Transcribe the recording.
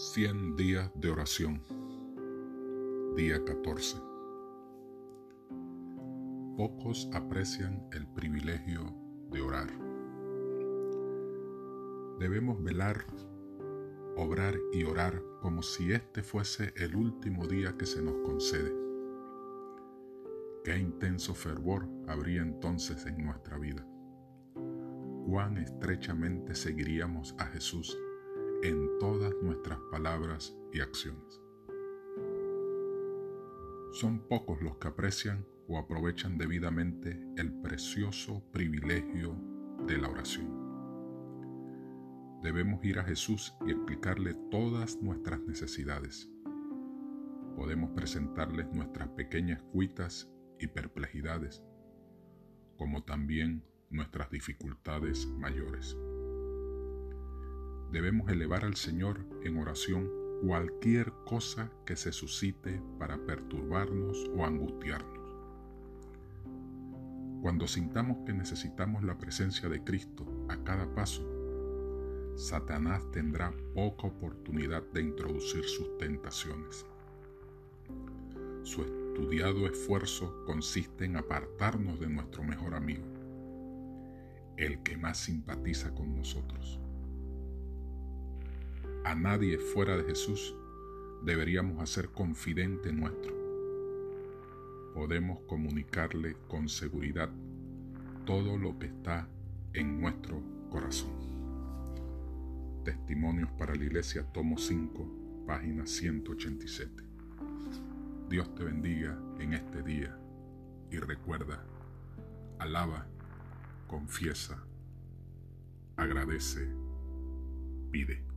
100 días de oración. Día 14. Pocos aprecian el privilegio de orar. Debemos velar, obrar y orar como si este fuese el último día que se nos concede. Qué intenso fervor habría entonces en nuestra vida. Cuán estrechamente seguiríamos a Jesús en todas nuestras palabras y acciones. Son pocos los que aprecian o aprovechan debidamente el precioso privilegio de la oración. Debemos ir a Jesús y explicarle todas nuestras necesidades. Podemos presentarles nuestras pequeñas cuitas y perplejidades, como también nuestras dificultades mayores debemos elevar al Señor en oración cualquier cosa que se suscite para perturbarnos o angustiarnos. Cuando sintamos que necesitamos la presencia de Cristo a cada paso, Satanás tendrá poca oportunidad de introducir sus tentaciones. Su estudiado esfuerzo consiste en apartarnos de nuestro mejor amigo, el que más simpatiza con nosotros a nadie fuera de Jesús deberíamos hacer confidente nuestro. Podemos comunicarle con seguridad todo lo que está en nuestro corazón. Testimonios para la Iglesia, tomo 5, página 187. Dios te bendiga en este día y recuerda, alaba, confiesa, agradece, pide.